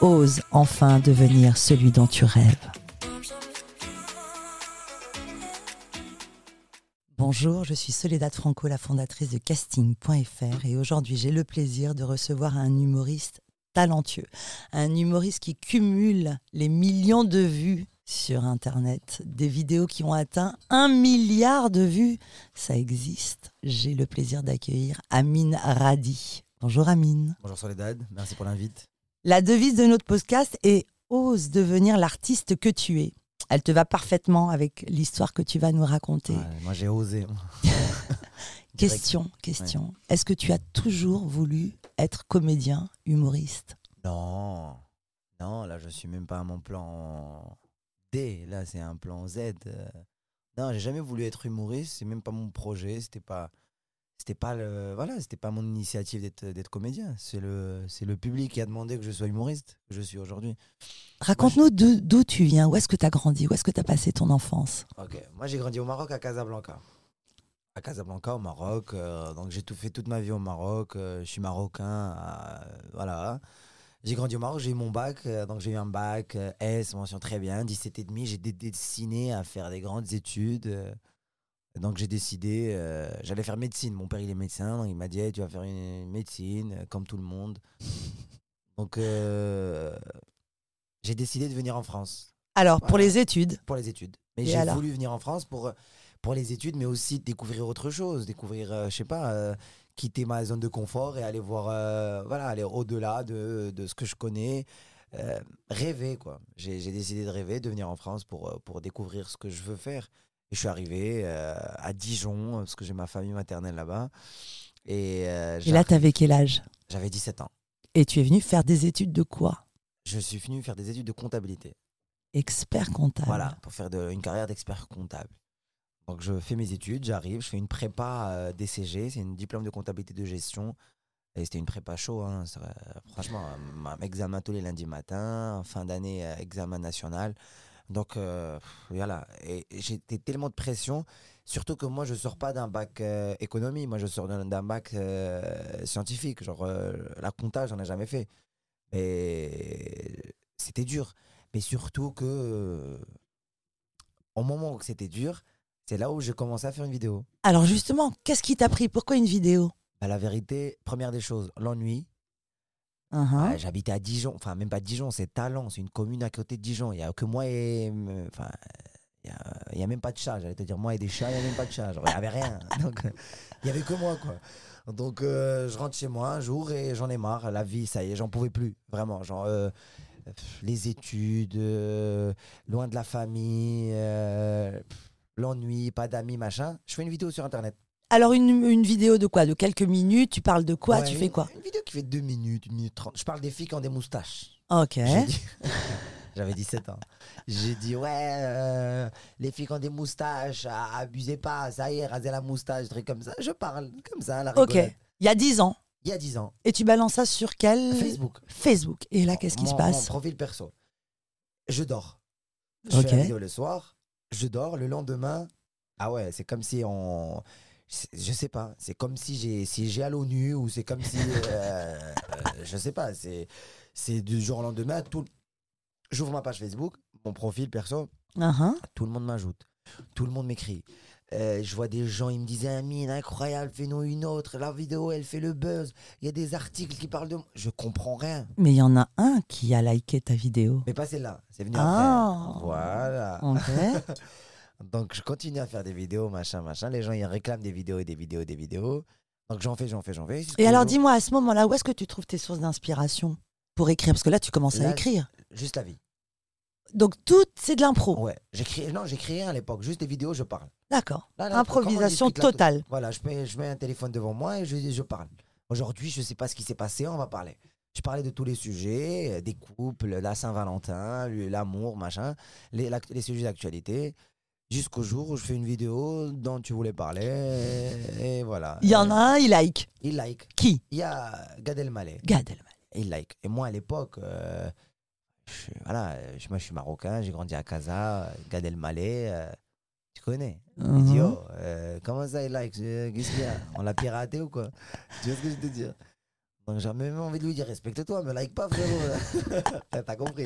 Ose enfin devenir celui dont tu rêves. Bonjour, je suis Soledad Franco, la fondatrice de casting.fr et aujourd'hui j'ai le plaisir de recevoir un humoriste talentueux, un humoriste qui cumule les millions de vues sur Internet, des vidéos qui ont atteint un milliard de vues. Ça existe. J'ai le plaisir d'accueillir Amine Radi. Bonjour Amine. Bonjour Soledad, merci pour l'invite. La devise de notre podcast est Ose devenir l'artiste que tu es. Elle te va parfaitement avec l'histoire que tu vas nous raconter. Ouais, moi j'ai osé. question, question. Est-ce que tu as toujours voulu être comédien, humoriste? Non, non, là je suis même pas à mon plan D, là c'est un plan Z. Euh. Non, j'ai jamais voulu être humoriste, c'est même pas mon projet, c'était pas c'était pas le voilà c'était pas mon initiative d'être d'être comédien. C'est le c'est le public qui a demandé que je sois humoriste que je suis aujourd'hui. Raconte-nous d'où tu viens où est-ce que tu as grandi où est-ce que tu as passé ton enfance? Ok moi j'ai grandi au Maroc à Casablanca. À Casablanca au Maroc euh, donc j'ai tout fait toute ma vie au Maroc euh, je suis marocain euh, voilà. J'ai grandi au Maroc j'ai eu mon bac donc j'ai eu un bac S mention très bien 17 et demi j'ai dessiné à faire des grandes études donc j'ai décidé, euh, j'allais faire médecine. Mon père il est médecin, donc il m'a dit tu vas faire une médecine euh, comme tout le monde. donc euh, j'ai décidé de venir en France. Alors pour les études Pour les études. Mais j'ai voulu venir en France pour pour les études, mais aussi découvrir autre chose, découvrir, je sais pas, quitter ma zone de confort et aller voir, voilà, aller au-delà de, de, ce que je connais. rêver quoi. J'ai décidé de rêver, de venir en France pour, pour découvrir ce que je veux faire. Et je suis arrivé euh, à Dijon, parce que j'ai ma famille maternelle là-bas. Et, euh, et là, tu avais quel âge? J'avais 17 ans. Et tu es venu faire des études de quoi? Je suis venu faire des études de comptabilité. Expert comptable. Voilà, pour faire de, une carrière d'expert comptable. Donc je fais mes études, j'arrive, je fais une prépa euh, DCG, c'est une diplôme de comptabilité de gestion. Et c'était une prépa chaud, hein, franchement, examen tous les lundis matin, fin d'année, examen national. Donc euh, voilà, et j'étais tellement de pression, surtout que moi je sors pas d'un bac euh, économie, moi je sors d'un bac euh, scientifique, genre la comptage j'en ai jamais fait. Et c'était dur, mais surtout que au moment où c'était dur, c'est là où j'ai commencé à faire une vidéo. Alors justement, qu'est-ce qui t'a pris? Pourquoi une vidéo? Bah, La vérité, première des choses, l'ennui. Uh-huh. J'habitais à Dijon, enfin même pas Dijon, c'est Talent, c'est une commune à côté de Dijon. Il y a que moi et. Enfin, il n'y a, même pas de chat, j'allais te dire moi et des chats, il n'y a même pas de chat. il n'y avait rien. Donc, il n'y avait que moi, quoi. Donc, euh, je rentre chez moi un jour et j'en ai marre. La vie, ça y est, j'en pouvais plus. Vraiment. Genre, euh, les études, euh, loin de la famille, l'ennui, pas d'amis, machin. Je fais une vidéo sur Internet. Alors, une, vidéo de quoi? De quelques minutes? Tu parles de quoi? Tu fais quoi? Une vidéo qui fait 2 minutes, 1 minute 30. Je parle des filles qui ont des moustaches. Ok. J'avais 17 ans. J'ai dit, ouais, euh, les filles qui ont des moustaches, abusez pas, ça y est, rasez la moustache, truc comme ça. Je parle comme ça, la Ok. Il y a 10 ans. Il y a 10 ans. Et tu balances ça sur quel Facebook. Facebook. Et là, qu'est-ce qui se passe? Mon profil perso. Je dors. Je fais la vidéo le soir, je dors. Le lendemain, ah ouais, c'est comme si on je sais pas, c'est comme si j'ai si j'ai à l'ONU ou c'est comme si euh, euh, je sais pas, c'est c'est du jour au lendemain tout j'ouvre ma page Facebook, mon profil perso, uh-huh. tout le monde m'ajoute, tout le monde m'écrit. Euh, je vois des gens, ils me disaient Amine, incroyable, fais-nous une autre. La vidéo, elle fait le buzz. Il y a des articles qui parlent de moi. Je comprends rien. Mais il y en a un qui a liké ta vidéo. Mais pas celle-là, c'est venu ah. après. Voilà. Ok. Donc, je continue à faire des vidéos, machin, machin. Les gens, ils réclament des vidéos et des vidéos et des vidéos. Donc, j'en fais, j'en fais, j'en fais. Et alors, dis-moi, à ce moment-là, où est-ce que tu trouves tes sources d'inspiration pour écrire? Parce que là, tu commences à écrire. Juste la vie. Donc, tout, c'est de l'impro Ouais. J'écris, non, j'écris rien à l'époque. Juste des vidéos, je parle. D'accord. Improvisation totale. voilà, je mets, je mets un téléphone devant moi et je, je parle. Aujourd'hui, je ne sais pas ce qui s'est passé, on va parler. Je parlais de tous les sujets, euh, des couples, la Saint-Valentin, le- l'amour, machin, les, les sujets d'actualité. Jusqu'au jour où je fais une vidéo dont tu voulais parler. Et, voilà. Il y en a un, il like. Il like. Qui? Il y a Gad Elmaleh. Gad Elmaleh. Il like. Et moi, à l'époque, euh, je, voilà, je- moi, je suis marocain, j'ai grandi à Casa, Gad Elmaleh, euh, tu connais? Il dit, Mhm. oh, euh, comment ça, il like? Qu'est-ce qu'il y a? On l'a piraté ou quoi? Tu vois ce que je veux te dire? Donc, j'ai même envie de lui dire, respecte-toi, me like pas, frérot. T'as compris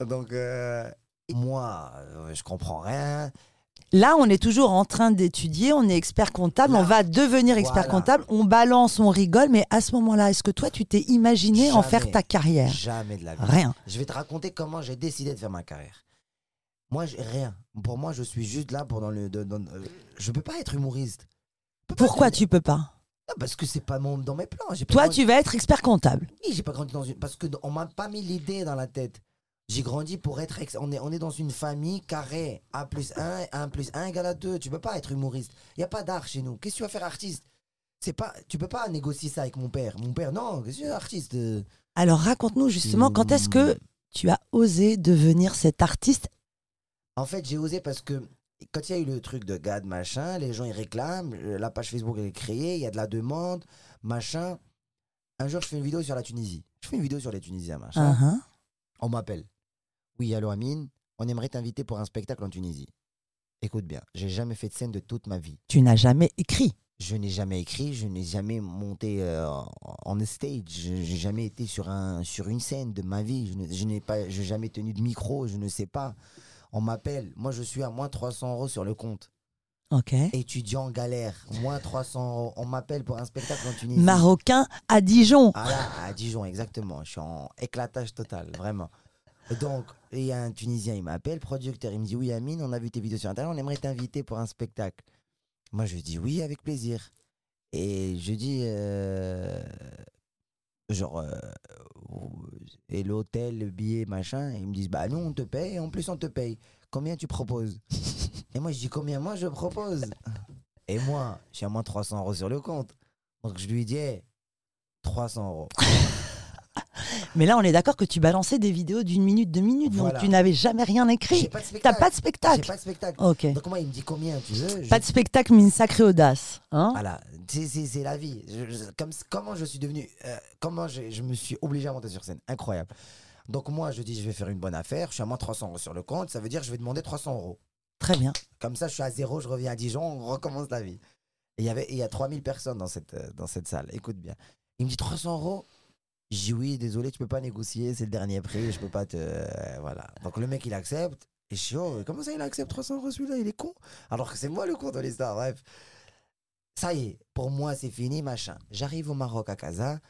Donc, euh, moi, euh, je comprends rien. Là, on est toujours en train d'étudier, on est expert comptable, Là. on va devenir expert Voilà. comptable, on balance, on rigole, mais à ce moment-là, est-ce que toi, tu t'es imaginé en faire ta carrière? Jamais de la vie. Rien. Je vais te raconter comment j'ai décidé de faire ma carrière. Moi, rien. Pour moi, je suis juste là pour dans le. dans- euh, je peux pas être humoriste. Pourquoi être- tu peux pas? Parce que c'est pas mon, dans mes plans. Toi, grandi- tu vas être expert comptable. Oui, j'ai pas grandi dans une. Parce que on m'a pas mis l'idée dans la tête. J'ai grandi pour être. ex- On est, on est dans une famille carrée. A plus 1, 1 plus 1 égale à 2. Tu peux pas être humoriste. Il y a pas d'art chez nous. Qu'est-ce que tu vas faire artiste? C'est pas, tu peux pas négocier ça avec mon père. Mon père, non, qu'est-ce que artiste? Alors, raconte-nous justement quand est-ce que tu as osé devenir cet artiste? En fait, j'ai osé parce que quand il y a eu le truc de GAD, machin, les gens ils réclament, euh, la page Facebook elle est créée, il y a de la demande, machin. Un jour, je fais une vidéo sur la Tunisie. Je fais une vidéo sur les Tunisiens, machin. Uhum. On m'appelle. Oui, allô Amine, on aimerait t'inviter pour un spectacle en Tunisie. Écoute bien, j'ai jamais fait de scène de toute ma vie. Tu n'as jamais écrit? Je n'ai jamais écrit, je n'ai jamais monté euh, en en stage, je n'ai jamais été sur, un, sur une scène de ma vie, je n'ai- pas, jamais tenu de micro, je ne sais pas. On m'appelle, moi je suis à moins 300 euros sur le compte. Ok. Étudiant en galère, moins 300 euros. On m'appelle pour un spectacle en Tunisie. Marocain à Dijon. Ah là, à Dijon, exactement. Je suis en éclatage total, vraiment. Donc, il y a un Tunisien, il m'appelle, producteur, il me dit Oui, Amine, on a vu tes vidéos sur Internet, on aimerait t'inviter pour un spectacle. Moi, je dis Oui, avec plaisir. Et je dis euh, Genre, euh, et l'hôtel, le billet, machin. Ils me disent Bah, nous, on te paye, en plus, on te paye. Combien tu proposes? Et moi, je dis Combien moi, je propose? Et moi, j'ai à moins 300 euros sur le compte. Donc, je lui dis Eh, 300 euros. Mais là, on est d'accord que tu balançais des vidéos d'une minute, deux minutes, donc tu n'avais jamais rien écrit. pas de T'as spectacle. pas de J'ai spectacle. pas de spectacle. Ok. Donc moi, il me dit combien tu veux Je- Pas de spectacle, mais une sacrée audace. Hein Voilà, c'est- la vie. Je- je- comme, comment je suis devenu, euh, comment je, me suis obligé à monter sur scène. Incroyable. Donc moi, je dis, je vais faire une bonne affaire. Je suis à moins 300 euros sur le compte. Ça veut dire, je vais demander 300 euros. Très bien. Comme ça, je suis à zéro, je reviens à Dijon, on recommence la vie. Et il y avait, il y a 3000 personnes dans cette, euh, dans cette salle. Écoute bien. Il me dit 300 euros. Je dis oui, désolé, tu peux pas négocier, c'est le dernier prix, je peux pas te. euh, voilà. Donc le mec, il accepte. Et suis, oh, comment ça, il accepte 300 euros celui-là Il est con. Alors que c'est moi le con de l'histoire, bref. Ça y est, pour moi, c'est fini, machin. J'arrive au Maroc à Casa.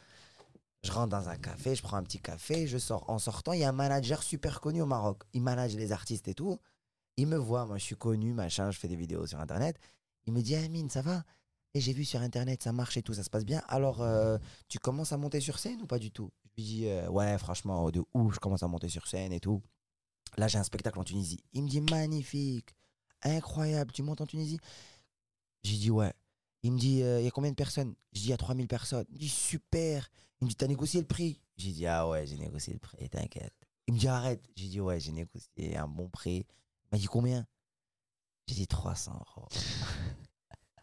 Je rentre dans un café, je prends un petit café, je sors. En sortant, il y a un manager super connu au Maroc. Il manage les artistes et tout. Il me voit, moi je suis connu, machin, je fais des vidéos sur Internet. Il me dit, Amine, ça va? Et j'ai vu sur Internet, ça marche et tout, ça se passe bien. Alors, euh, tu commences à monter sur scène ou pas du tout? Je lui dis, euh, ouais, franchement, de ouf, je commence à monter sur scène et tout. Là, j'ai un spectacle en Tunisie. Il me dit, magnifique, incroyable, tu montes en Tunisie? J'ai dit, ouais. Il me dit, euh, il y a combien de personnes? Je dis, il y a 3000 personnes. Il me dit, super. Il me dit, t'as négocié le prix? J'ai dit, ah ouais, j'ai négocié le prix, t'inquiète. Il me dit, arrête. J'ai dit, ouais, j'ai négocié un bon prix. Il m'a dit, combien? J'ai dit, 300 euros.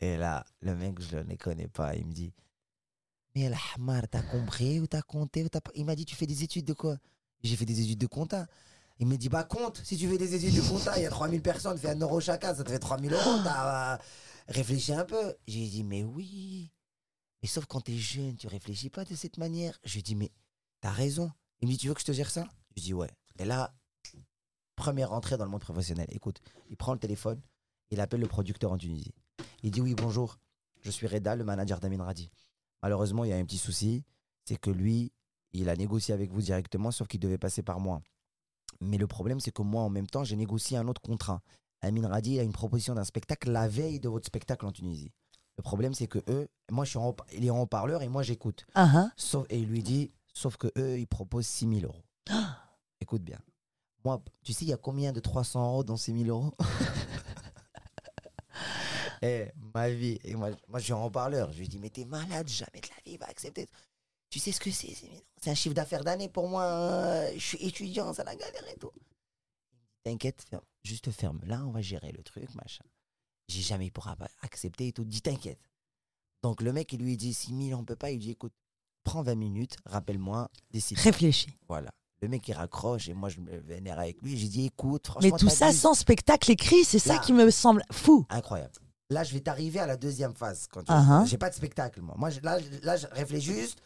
Et là, le mec, je ne connais pas. Il me dit, mais Hamar, t'as compris ou t'as compté ou. Il m'a dit, tu fais des études de quoi? J'ai fait des études de compta. Il me dit, bah compte, si tu fais des études de compta, il y a 3000 personnes, fais un euro chacun, ça te fait 3000 euros. T'as euh, réfléchi un peu. J'ai dit, mais oui. Mais sauf quand t'es jeune, tu réfléchis pas de cette manière. Je lui dis, mais t'as raison. Il me dit, tu veux que je te gère ça? Je dis, ouais. Et là, première entrée dans le monde professionnel. Écoute, il prend le téléphone, il appelle le producteur en Tunisie. Il dit, oui, bonjour, je suis Reda, le manager d'Amin Radi. Malheureusement, il y a un petit souci, c'est que lui, il a négocié avec vous directement, sauf qu'il devait passer par moi. Mais le problème, c'est que moi, en même temps, j'ai négocié un autre contrat. Amin Radi, il a une proposition d'un spectacle la veille de votre spectacle en Tunisie. Le problème, c'est que eux, moi, je suis en, il est en haut-parleur et moi, j'écoute. Ah, hein. Sauf, et il lui dit, sauf que eux, ils proposent 6 000 euros. Écoute bien. Moi, tu sais, il y a combien de 300 euros dans 6 000 euros? Eh, ma vie. Et moi, moi, je suis en haut-parleur. Je lui dis, mais t'es malade, jamais de la vie, il va accepter. Tu sais ce que c'est C'est un chiffre d'affaires d'année pour moi. euh, Je suis étudiant, ça la galère et tout. T'inquiète, ferme. juste ferme. Là, on va gérer le truc, machin. J'ai jamais pourra accepter et tout. Dis t'inquiète. Donc le mec, il lui dit 6 000, on peut pas. Il dit écoute, prends 20 minutes, rappelle-moi, décide. Réfléchis. Voilà. Le mec, il raccroche et moi, je me vénère avec lui. J'ai dit écoute, Mais franchement. tout ça sans spectacle écrit, c'est ça qui me semble fou. Incroyable. Là, je vais t'arriver à la deuxième phase. Quand ah. J'ai pas de spectacle, moi. Moi, je- là, là je réfléchis juste.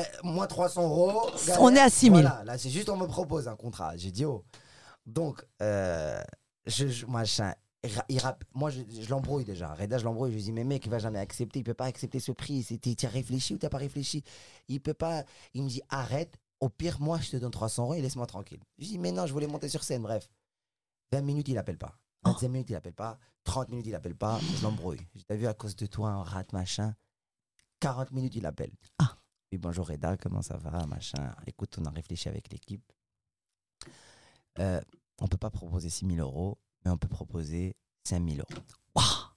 Euh, moins 300 euros. On est à 6 000. Voilà, là, c'est juste, on me propose un contrat. J'ai dit, oh. Donc, euh, je, je- machin. il rappe- moi, je, je l'embrouille déjà. Reda, je l'embrouille. Je lui dis, mais mec, il va jamais accepter. Il peut pas accepter ce prix. Tu as réfléchi ou t'as pas réfléchi? Il peut pas. Il me dit, arrête. Au pire, moi, je te donne 300 euros et laisse-moi tranquille. Je dis, mais non, je voulais monter sur scène. Bref. 20 minutes, il appelle pas. Oh. 25 minutes, il appelle pas. 30 minutes, il appelle pas. Je l'embrouille. Je t'ai vu à cause de toi, un rate, machin. 40 minutes, il appelle. Ah. Oui, bonjour Reda, comment ça va, machin. Écoute, on a réfléchi avec l'équipe. Euh, on peut pas proposer 6 000 euros, mais on peut proposer 5 000 euros. Waouh.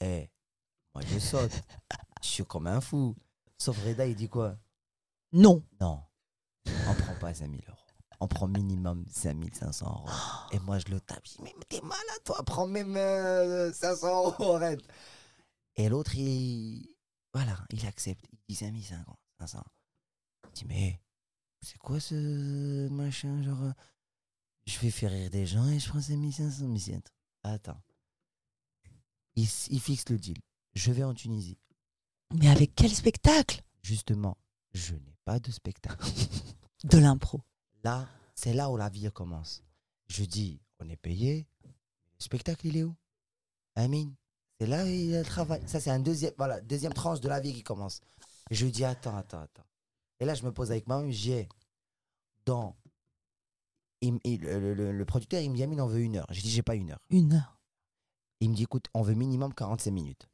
Eh, moi je saute. je suis comme un fou. Sauf Reda, il dit quoi? Non. Non, on prend pas 5 000 euros. On prend minimum 5 500 euros. Et moi, je le tape. Je dis, mais t'es malade, toi, prends même euh, 500 euros, arrête. Et l'autre, il. Voilà, il accepte. Il dit 5 500. Je dis, mais c'est quoi ce machin Genre, euh, je vais faire rire des gens et je prends 5 500. Mais c'est un truc. Attends. Il, s- il fixe le deal. Je vais en Tunisie. Mais avec quel spectacle? Justement, je n'ai pas de spectacle. De l'impro. Là, c'est là où la vie commence. Je dis, on est payé. Le spectacle, il est où? Amine, c'est là où il y a le travail. Ça, c'est un deuxième, voilà, deuxième tranche de la vie qui commence. Je dis, attends, attends, attends. Et là, je me pose avec moi-même, j'ai dans. il le, le- le producteur, il me dit, Amine, on veut une heure. J'ai dit, j'ai pas une heure. Une heure. Il me dit, écoute, on veut minimum 45 minutes.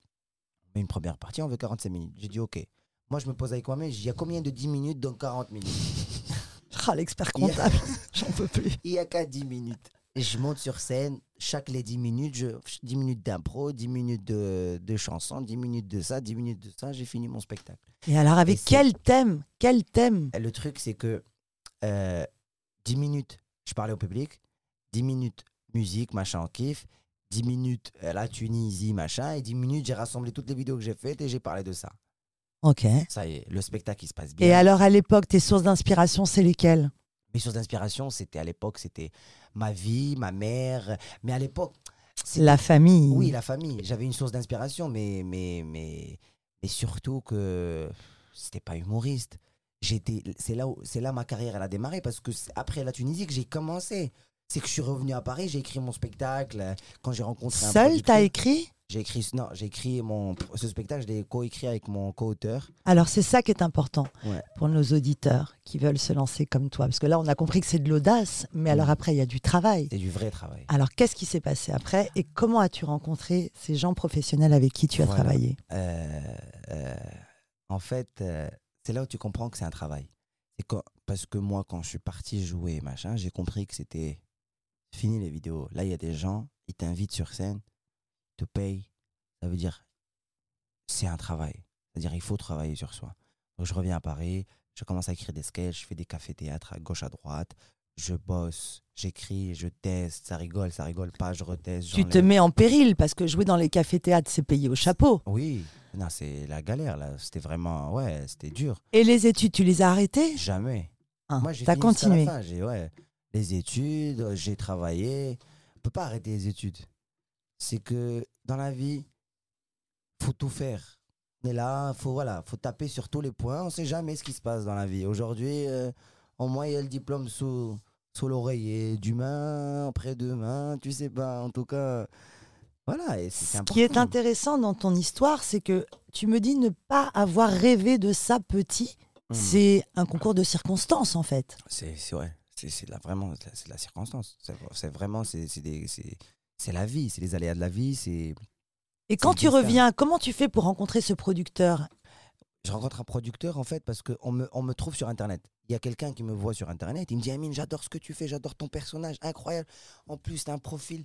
Une première partie, on veut 45 minutes. J'ai dit, ok. Moi, je me pose avec moi-même, je dis, il y a combien de 10 minutes dans 40 minutes? Ah, l'expert comptable. J'en peux plus. Il y a qu'à 10 minutes. Je monte sur scène, chaque les 10 minutes, je, 10 minutes d'impro, 10 minutes de, de chanson, 10 minutes de ça, 10 minutes de ça, j'ai fini mon spectacle. Et alors, avec Et quel thème? Quel thème? Et le truc, c'est que euh, 10 minutes, je parlais au public, 10 minutes musique, machin, en kiff, 10 minutes euh, la Tunisie, machin, et 10 minutes, j'ai rassemblé toutes les vidéos que j'ai faites et j'ai parlé de ça. Ok. Ça y est, le spectacle, il se passe bien. Et alors, à l'époque, tes sources d'inspiration, c'est lesquelles? Mes sources d'inspiration, c'était à l'époque, c'était ma vie, ma mère, mais à l'époque, La famille. Oui, la famille. J'avais une source d'inspiration, mais, mais, mais, mais surtout que c'était pas humoriste. J'étais, c'est là où, c'est là ma carrière elle a démarré parce que c'est après la Tunisie que j'ai commencé. C'est que je suis revenu à Paris, j'ai écrit mon spectacle. Quand j'ai rencontré un Seul, t'as écrit? J'ai écrit, non, j'ai écrit mon, ce spectacle, je l'ai co-écrit avec mon co-auteur. Alors, c'est ça qui est important Ouais. pour nos auditeurs qui veulent se lancer comme toi. Parce que là, on a compris que c'est de l'audace, mais alors Mhm. après, il y a du travail. C'est du vrai travail. Alors, qu'est-ce qui s'est passé après et comment as-tu rencontré ces gens professionnels avec qui tu as Voilà. travaillé? Euh, euh, en fait, euh, c'est là où tu comprends que c'est un travail. Quand, parce que moi, quand je suis parti jouer, machin, j'ai compris que c'était fini les vidéos. Là, il y a des gens, ils t'invitent sur scène, te payent. Ça veut dire, c'est un travail. C'est-à-dire, il faut travailler sur soi. Donc, je reviens à Paris, je commence à écrire des sketchs, je fais des cafés-théâtres à gauche, à droite. Je bosse, j'écris, je teste, ça rigole, ça rigole pas, je reteste. Tu te mets en péril parce que jouer dans les cafés-théâtres, c'est payé au chapeau. Oui, non, c'est la galère là. C'était vraiment, ouais, c'était dur. Et les études, tu les as arrêtées? Jamais. Hein, Moi, j'ai continué. J'ai, ouais, les études, j'ai travaillé. On peut pas arrêter les études. C'est que dans la vie, faut tout faire. Mais là, faut voilà, faut taper sur tous les points. On sait jamais ce qui se passe dans la vie. Aujourd'hui, euh, au moins il y a le diplôme sous sous l'oreiller, demain, après-demain, tu sais pas. En tout cas, voilà. Et Ce important. qui est intéressant dans ton histoire, c'est que tu me dis ne pas avoir rêvé de ça petit. Mm. C'est un concours de circonstances, en fait. C'est ouais, c'est vraiment c'est la- circonstance. C'est vraiment c'est c'est des- c'est la vie, c'est les aléas de la vie. C'est Et quand tu reviens, comment tu fais pour rencontrer ce producteur? Je rencontre un producteur en fait parce que on me on me trouve sur internet. Il y a quelqu'un qui me voit sur internet. Il me dit Amine, j'adore ce que tu fais, j'adore ton personnage, incroyable. En plus, t'as un profil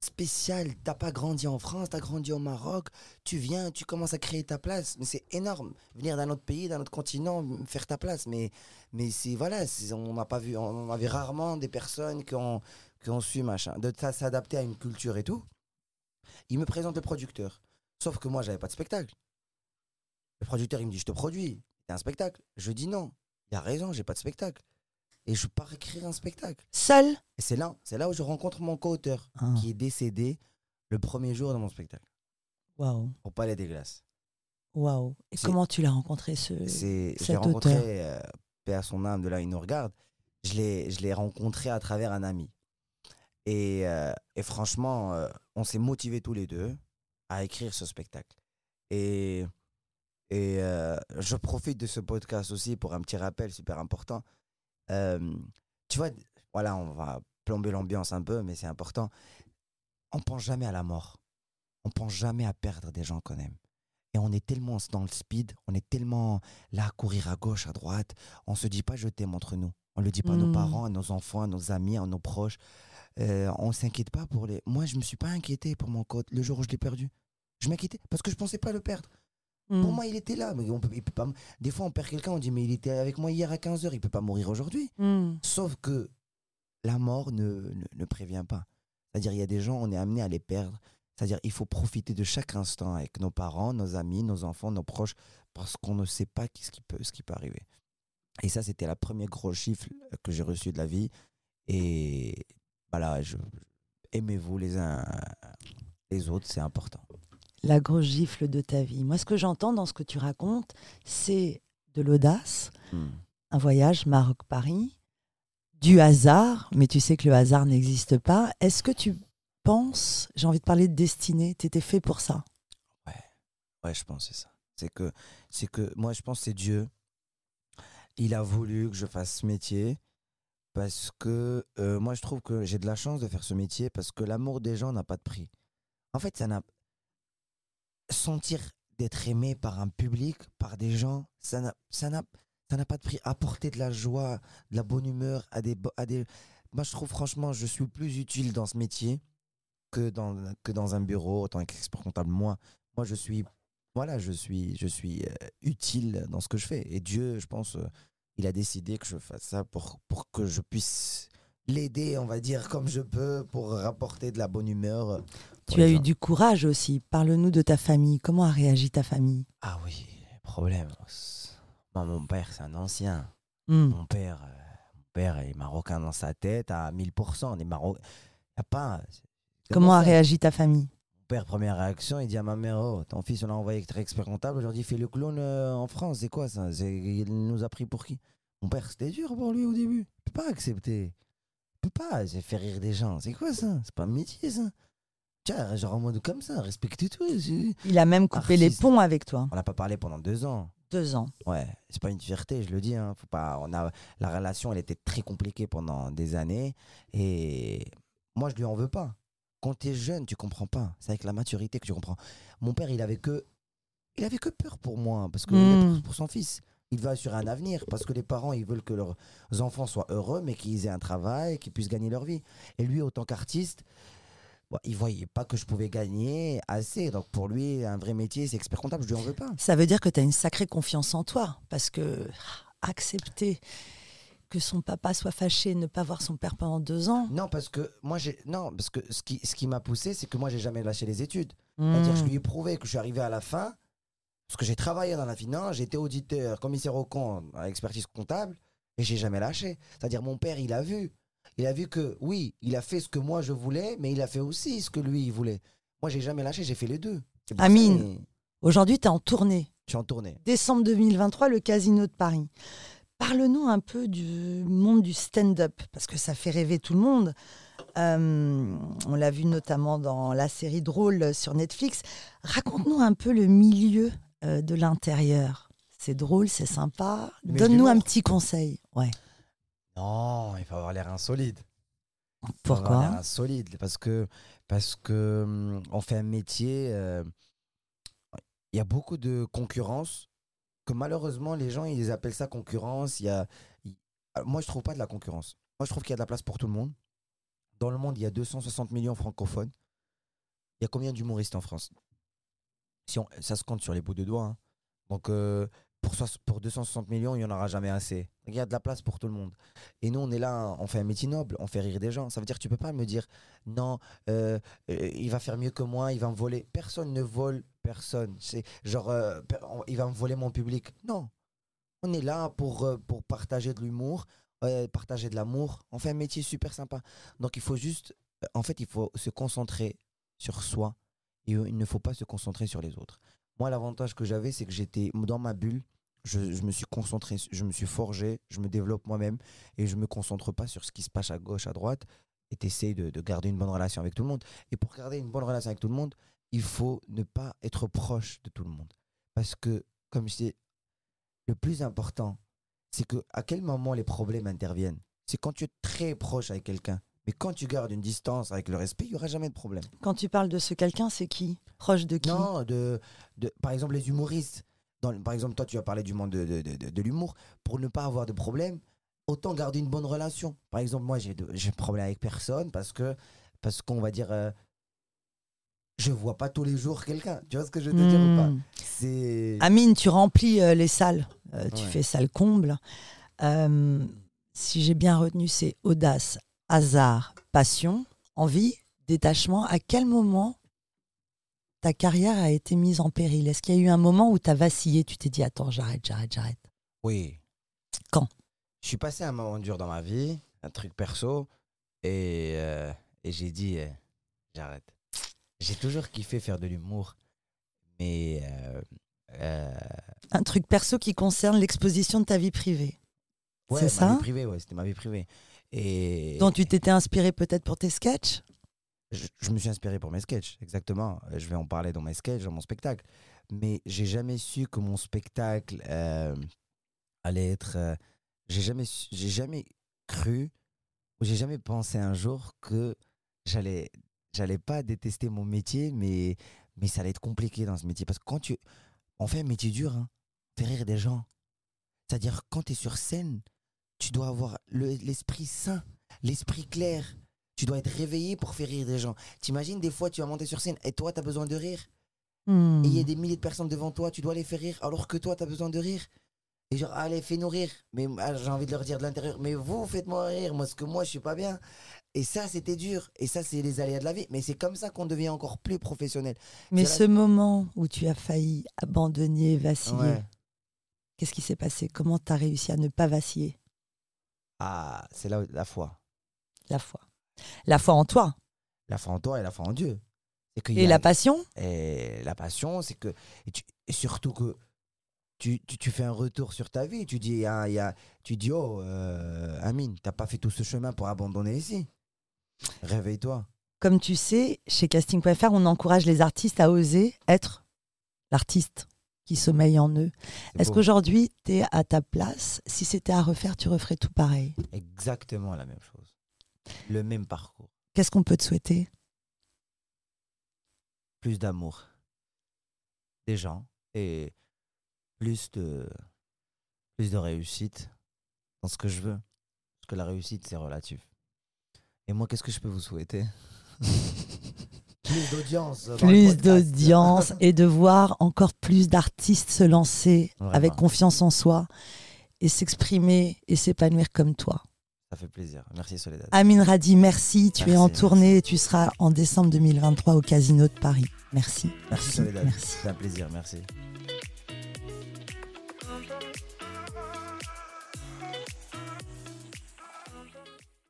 spécial. T'as pas grandi en France, t'as grandi au Maroc. Tu viens, tu commences à créer ta place. Mais c'est énorme. Venir d'un autre pays, d'un autre continent, faire ta place. Mais, mais c'est voilà, on n'a pas vu, on avait rarement des personnes qui ont, qui ont su machin, de s'adapter à une culture et tout. Il me présente le producteur. Sauf que moi, j'avais pas de spectacle. Le producteur, il me dit, je te produis. C'est un spectacle. Je dis non. Il a raison, j'ai pas de spectacle. Et je pars écrire un spectacle. Seul? Et c'est là, c'est là où je rencontre mon co-auteur, Ah. qui est décédé le premier jour de mon spectacle, Waouh, au Palais des Glaces. waouh. Et comment tu l'as rencontré ce C'est, je l'ai cet rencontré, auteur euh, paix à son âme, de là il nous regarde. Je l'ai rencontré à travers un ami. Et, euh, et franchement, euh, on s'est motivés tous les deux à écrire ce spectacle. Et, euh, je profite de ce podcast aussi pour un petit rappel super important. Tu vois, voilà, on va plomber l'ambiance un peu, mais c'est important. On pense jamais à la mort. On pense jamais à perdre des gens qu'on aime. Et on est tellement dans le speed, on est tellement là à courir à gauche, à droite. On se dit pas je t'aime entre nous. On le dit pas à nos Mm. parents, à nos enfants, à nos amis, à nos proches. Euh, on s'inquiète pas pour les. Moi, je me suis pas inquiété pour mon coach le jour où je l'ai perdu. Je m'inquiétais parce que je pensais pas le perdre. Hmm. Pour moi, il était là. Mais on peut, il peut pas. Des fois, on perd quelqu'un, on dit mais il était avec moi hier à 15h, il peut pas mourir aujourd'hui. Hmm. Sauf que la mort ne, ne, ne prévient pas. C'est-à-dire, il y a des gens, on est amené à les perdre. C'est-à-dire, il faut profiter de chaque instant avec nos parents, nos amis, nos enfants, nos proches, parce qu'on ne sait pas ce qui peut, ce qui peut arriver. Et ça, c'était la première gros chiffre que j'ai reçu de la vie. Et voilà, je, aimez-vous les uns les autres, c'est important. La grosse gifle de ta vie. Moi, ce que j'entends dans ce que tu racontes, c'est de l'audace, Hmm. un voyage Maroc-Paris, du hasard, mais tu sais que le hasard n'existe pas. Est-ce que tu penses, j'ai envie de parler de destinée, tu étais fait pour ça Ouais, je pense c'est ça. C'est que, c'est que moi, je pense que c'est Dieu. Il a voulu que je fasse ce métier parce que euh, moi, je trouve que j'ai de la chance de faire ce métier parce que l'amour des gens n'a pas de prix. En fait, ça n'a sentir d'être aimé par un public, par des gens, ça n'a, ça n'a, ça n'a pas de prix. Apporter de la joie, de la bonne humeur à des, à des. Moi, je trouve franchement, je suis plus utile dans ce métier que dans, que dans un bureau, en tant qu'expert comptable. Moi, moi, je suis voilà, je suis, je suis euh, utile dans ce que je fais. Et Dieu, je pense, euh, il a décidé que je fasse ça pour, pour que je puisse l'aider, on va dire, comme je peux, pour rapporter de la bonne humeur. Tu as eu du courage aussi. Parle-nous de ta famille. Comment a réagi ta famille? Ah oui, problème. Moi, mon père, c'est un ancien. Hmm. Mon père, euh, mon père est marocain dans sa tête à 1000%. Les Maroc... y a pas. Comment comme a réagi ta famille Mon père, première réaction, il dit à ma mère Oh, ton fils, on l'a envoyé être expert comptable. Leur dis Fais le clown euh, en France, c'est quoi ça? Il nous a pris pour qui? Mon père, c'était dur pour lui au début. Il peut pas accepter. Il peut pas. C'est faire rire des gens. C'est quoi ça? C'est pas un métier, ça. Tiens, genre en mode comme ça, respecte-toi. c'est- Il a même coupé les ponts avec toi. On n'a pas parlé pendant deux ans. Deux ans. Ouais, c'est pas une fierté, je le dis. Hein. Faut pas, on a, la relation, elle était très compliquée pendant des années. Et moi, je lui en veux pas. Quand tu es jeune, tu comprends pas. C'est avec la maturité que tu comprends. Mon père, il avait que, il avait que peur pour moi, parce que Mm. pour, son fils. Il veut assurer un avenir, parce que les parents, ils veulent que leurs enfants soient heureux, mais qu'ils aient un travail, qu'ils puissent gagner leur vie. Et lui, autant qu'artiste, bon, il voyait pas que je pouvais gagner assez. Donc pour lui, un vrai métier, c'est expert comptable. Je lui en veux pas. Ça veut dire que tu as une sacrée confiance en toi. Parce que ah, accepter que son papa soit fâché, ne pas voir son père pendant deux ans. Non, parce que moi, j'ai. Non, parce que ce qui, ce qui m'a poussé, c'est que moi, j'ai jamais lâché les études. C'est-à-dire, que je Hmm. lui ai prouvé que je suis arrivé à la fin, parce que j'ai travaillé dans la finance, j'étais auditeur, commissaire au compte, à l'expertise comptable, et j'ai jamais lâché. C'est-à-dire, mon père, il a vu. Il a vu que, oui, il a fait ce que moi je voulais, mais il a fait aussi ce que lui, il voulait. Moi, j'ai jamais lâché, j'ai fait les deux. Amine. que Aujourd'hui, tu es en tournée. Je suis en tournée. Décembre 2023, le Casino de Paris. Parle-nous un peu du monde du stand-up, parce que ça fait rêver tout le monde. Euh, on l'a vu notamment dans la série Drôle sur Netflix. Raconte-nous un peu le milieu euh, de l'intérieur. C'est drôle, c'est sympa. Donne-nous un petit conseil. Ouais. Non, il faut avoir l'air insolide. Faut avoir Pourquoi? insolide parce que parce que hum, on fait un métier euh, il y a beaucoup de concurrence que malheureusement les gens ils appellent ça concurrence il y a moi je trouve pas de la concurrence moi je trouve qu'il y a de la place pour tout le monde dans le monde il y a 260 millions francophones il y a combien d'humoristes en France? Si on, Ça se compte sur les bouts de doigts. hein. Donc, euh, pour, soix- pour 260 millions, il n'y en aura jamais assez. Il y a de la place pour tout le monde. Et nous, on est là, on fait un métier noble, on fait rire des gens. Ça veut dire que tu peux pas me dire, non, euh, euh, il va faire mieux que moi, il va me voler. Personne ne vole personne. C'est genre, euh, il va me voler mon public. Non. On est là pour, pour partager de l'humour, partager de l'amour. On fait un métier super sympa. Donc, il faut juste, en fait, il faut se concentrer sur soi et il ne faut pas se concentrer sur les autres. Moi, l'avantage que j'avais, c'est que j'étais dans ma bulle. Je, je me suis concentré, je me suis forgé, je me développe moi-même et je me concentre pas sur ce qui se passe à gauche, à droite. Et tu de, de garder une bonne relation avec tout le monde. Et pour garder une bonne relation avec tout le monde, il faut ne pas être proche de tout le monde. Parce que, comme je dis, le plus important, c'est que à quel moment les problèmes interviennent. C'est quand tu es très proche avec quelqu'un. Mais quand tu gardes une distance avec le respect, il n'y aura jamais de problème. Quand tu parles de ce quelqu'un, c'est qui? Proche de qui? Non, de, de, par exemple, les humoristes. Dans, par exemple, toi, tu as parlé du monde de, de, de- de l'humour. Pour ne pas avoir de problème, autant garder une bonne relation. Par exemple, moi, j'ai de problème avec personne parce que parce qu'on va dire. euh, je vois pas tous les jours quelqu'un. Tu vois ce que je veux te dire ou pas? Hmm. C'est. Amine, tu remplis euh, les salles. Euh, tu Ouais. fais salle comble. Euh, si j'ai bien retenu, c'est audace, hasard, passion, envie, détachement. À quel moment ta carrière a été mise en péril Est-ce qu'il y a eu un moment où tu as vacillé Tu t'es dit, attends, j'arrête, j'arrête, j'arrête? Oui. Quand? Je suis passé un moment dur dans ma vie, un truc perso, et, euh, et j'ai dit, euh, j'arrête. J'ai toujours kiffé faire de l'humour, mais euh, Un truc perso qui concerne l'exposition de ta vie privée, ouais, C'est ça? vie privée, ouais, c'était ma vie privée. Et dont tu t'étais inspiré peut-être pour tes sketchs? Je, me suis inspiré pour mes sketchs, exactement. Euh, Je vais en parler dans mes sketchs, dans mon spectacle. Mais j'ai jamais su que mon spectacle euh, allait être. euh, j'ai jamais, j'ai jamais cru ou j'ai jamais pensé un jour que j'allais, j'allais pas détester mon métier, mais mais ça allait être compliqué dans ce métier parce que quand tu, on fait un métier dur, hein, faire rire des gens. C'est-à-dire quand tu es sur scène, tu dois avoir le- l'esprit sain, l'esprit clair. Tu dois être réveillé pour faire rire des gens. T'imagines, des fois, tu vas monter sur scène et toi, tu as besoin de rire. Hmm. Et il y a des milliers de personnes devant toi, tu dois les faire rire alors que toi, tu as besoin de rire. Et genre, allez, fais-nous rire. Mais ah, j'ai envie de leur dire de l'intérieur, mais vous, faites-moi rire, moi, parce que moi, je suis pas bien. Et ça, c'était dur. Et ça, c'est les aléas de la vie. Mais c'est comme ça qu'on devient encore plus professionnel. Mais ce moment où tu as failli abandonner, vaciller, Ouais. qu'est-ce qui s'est passé? Comment tu as réussi à ne pas vaciller? Ah, c'est là la foi. La foi. La foi en toi. La foi en toi et la foi en Dieu. Et a- la passion Et la passion, c'est que. Et, tu- et surtout que tu, tu, tu fais un retour sur ta vie. Tu dis, il y a- tu dis oh, euh, Amine, t'as pas fait tout ce chemin pour abandonner ici. Réveille-toi. Comme tu sais, chez casting.fr, on encourage les artistes à oser être l'artiste qui sommeille en eux. Est-ce qu'aujourd'hui, tu es à ta place? Si c'était à refaire, tu referais tout pareil? Exactement la même chose. Le même parcours. Qu'est-ce qu'on peut te souhaiter? Plus d'amour des gens et plus de, plus de réussite dans ce que je veux. Parce que la réussite, c'est relatif. Et moi, qu'est-ce que je peux vous souhaiter? Plus d'audience. Plus d'audience et de voir encore plus d'artistes se lancer Vraiment. avec confiance en soi et s'exprimer et s'épanouir comme toi. Ça fait plaisir. Merci Soledad. Amine Radi, merci. Tu es Merci, en merci. tournée et tu seras en décembre 2023 au Casino de Paris. Merci. Merci Soledad. Merci. C'est un plaisir. Merci.